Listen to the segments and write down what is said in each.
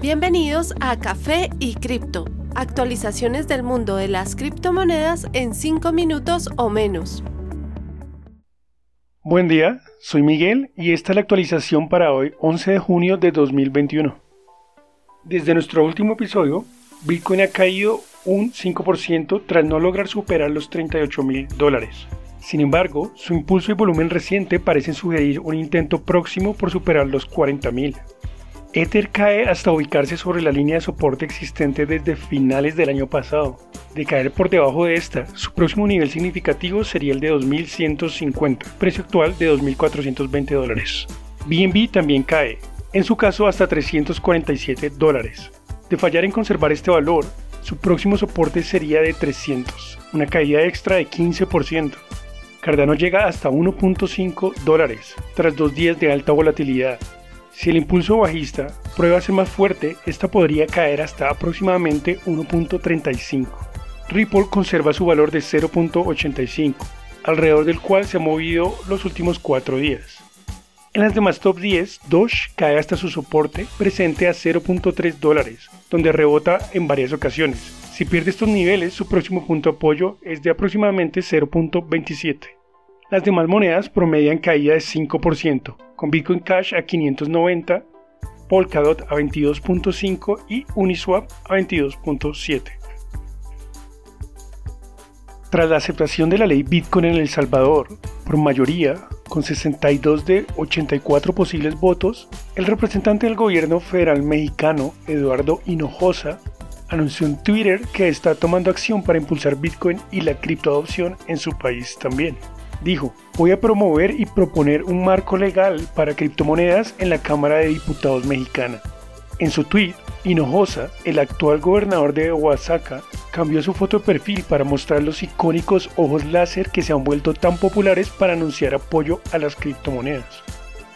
Bienvenidos a Café y Cripto, actualizaciones del mundo de las criptomonedas en 5 minutos o menos. Buen día, soy Miguel y esta es la actualización para hoy, 11 de junio de 2021. Desde nuestro último episodio, Bitcoin ha caído un 5% tras no lograr superar los 38 mil dólares. Sin embargo, su impulso y volumen reciente parecen sugerir un intento próximo por superar los 40 mil. Ether cae hasta ubicarse sobre la línea de soporte existente desde finales del año pasado. De caer por debajo de esta, su próximo nivel significativo sería el de 2.150, precio actual de 2.420 dólares. BNB también cae, en su caso hasta 347 dólares. De fallar en conservar este valor, su próximo soporte sería de 300, una caída extra de 15%. Cardano llega hasta 1.5 dólares, tras dos días de alta volatilidad, si el impulso bajista prueba a ser más fuerte, esta podría caer hasta aproximadamente 1.35. Ripple conserva su valor de 0.85, alrededor del cual se ha movido los últimos 4 días. En las demás top 10, Doge cae hasta su soporte presente a 0.3 dólares, donde rebota en varias ocasiones. Si pierde estos niveles, su próximo punto de apoyo es de aproximadamente 0.27. Las demás monedas promedian caída de 5%, con Bitcoin Cash a 590, Polkadot a 22.5 y Uniswap a 22.7. Tras la aceptación de la ley Bitcoin en El Salvador, por mayoría, con 62 de 84 posibles votos, el representante del gobierno federal mexicano, Eduardo Hinojosa, anunció en Twitter que está tomando acción para impulsar Bitcoin y la criptoadopción en su país también dijo, voy a promover y proponer un marco legal para criptomonedas en la Cámara de Diputados mexicana. En su tweet, Hinojosa, el actual gobernador de Oaxaca, cambió su foto de perfil para mostrar los icónicos ojos láser que se han vuelto tan populares para anunciar apoyo a las criptomonedas.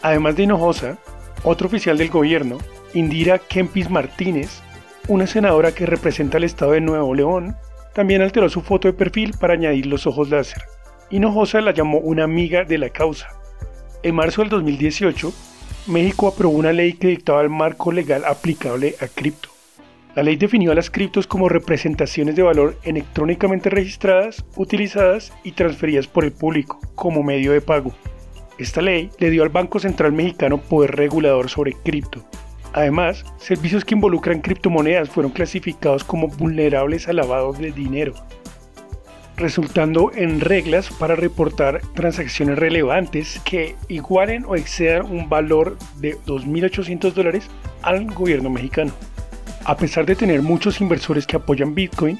Además de Hinojosa, otro oficial del gobierno, Indira Kempis Martínez, una senadora que representa el estado de Nuevo León, también alteró su foto de perfil para añadir los ojos láser. Hinojosa la llamó una amiga de la causa. En marzo del 2018, México aprobó una ley que dictaba el marco legal aplicable a cripto. La ley definió a las criptos como representaciones de valor electrónicamente registradas, utilizadas y transferidas por el público como medio de pago. Esta ley le dio al Banco Central Mexicano poder regulador sobre cripto. Además, servicios que involucran criptomonedas fueron clasificados como vulnerables al lavado de dinero resultando en reglas para reportar transacciones relevantes que igualen o excedan un valor de 2.800 dólares al gobierno mexicano. A pesar de tener muchos inversores que apoyan Bitcoin,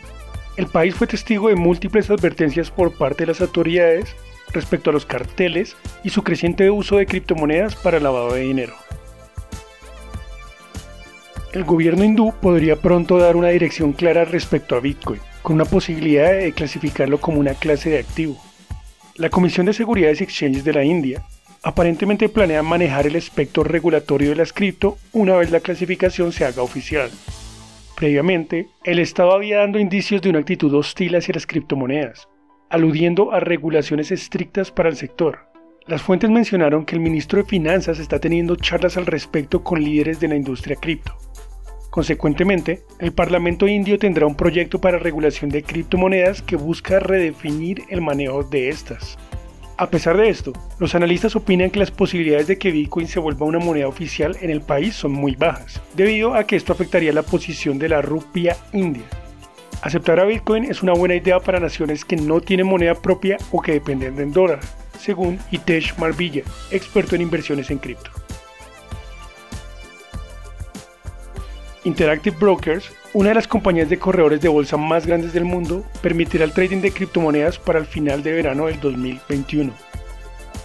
el país fue testigo de múltiples advertencias por parte de las autoridades respecto a los carteles y su creciente uso de criptomonedas para lavado de dinero. El gobierno hindú podría pronto dar una dirección clara respecto a Bitcoin con una posibilidad de clasificarlo como una clase de activo. La Comisión de Seguridades Exchanges de la India aparentemente planea manejar el espectro regulatorio de las cripto una vez la clasificación se haga oficial. Previamente, el Estado había dando indicios de una actitud hostil hacia las criptomonedas, aludiendo a regulaciones estrictas para el sector. Las fuentes mencionaron que el ministro de Finanzas está teniendo charlas al respecto con líderes de la industria cripto. Consecuentemente, el Parlamento indio tendrá un proyecto para regulación de criptomonedas que busca redefinir el manejo de estas. A pesar de esto, los analistas opinan que las posibilidades de que Bitcoin se vuelva una moneda oficial en el país son muy bajas, debido a que esto afectaría la posición de la rupia india. Aceptar a Bitcoin es una buena idea para naciones que no tienen moneda propia o que dependen del dólar, según Hitesh Marvilla, experto en inversiones en cripto. Interactive Brokers, una de las compañías de corredores de bolsa más grandes del mundo, permitirá el trading de criptomonedas para el final de verano del 2021.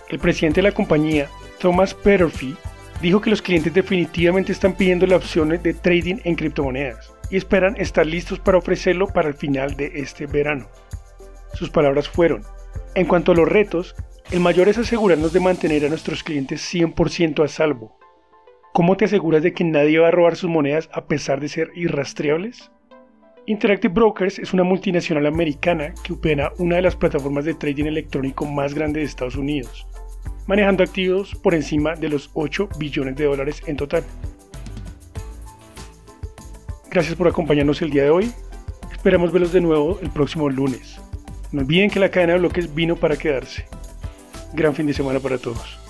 El presidente de la compañía, Thomas Petterfee, dijo que los clientes definitivamente están pidiendo la opción de trading en criptomonedas y esperan estar listos para ofrecerlo para el final de este verano. Sus palabras fueron, en cuanto a los retos, el mayor es asegurarnos de mantener a nuestros clientes 100% a salvo ¿Cómo te aseguras de que nadie va a robar sus monedas a pesar de ser irrastreables? Interactive Brokers es una multinacional americana que opera una de las plataformas de trading electrónico más grandes de Estados Unidos, manejando activos por encima de los 8 billones de dólares en total. Gracias por acompañarnos el día de hoy. Esperamos verlos de nuevo el próximo lunes. No olviden que la cadena de bloques vino para quedarse. Gran fin de semana para todos.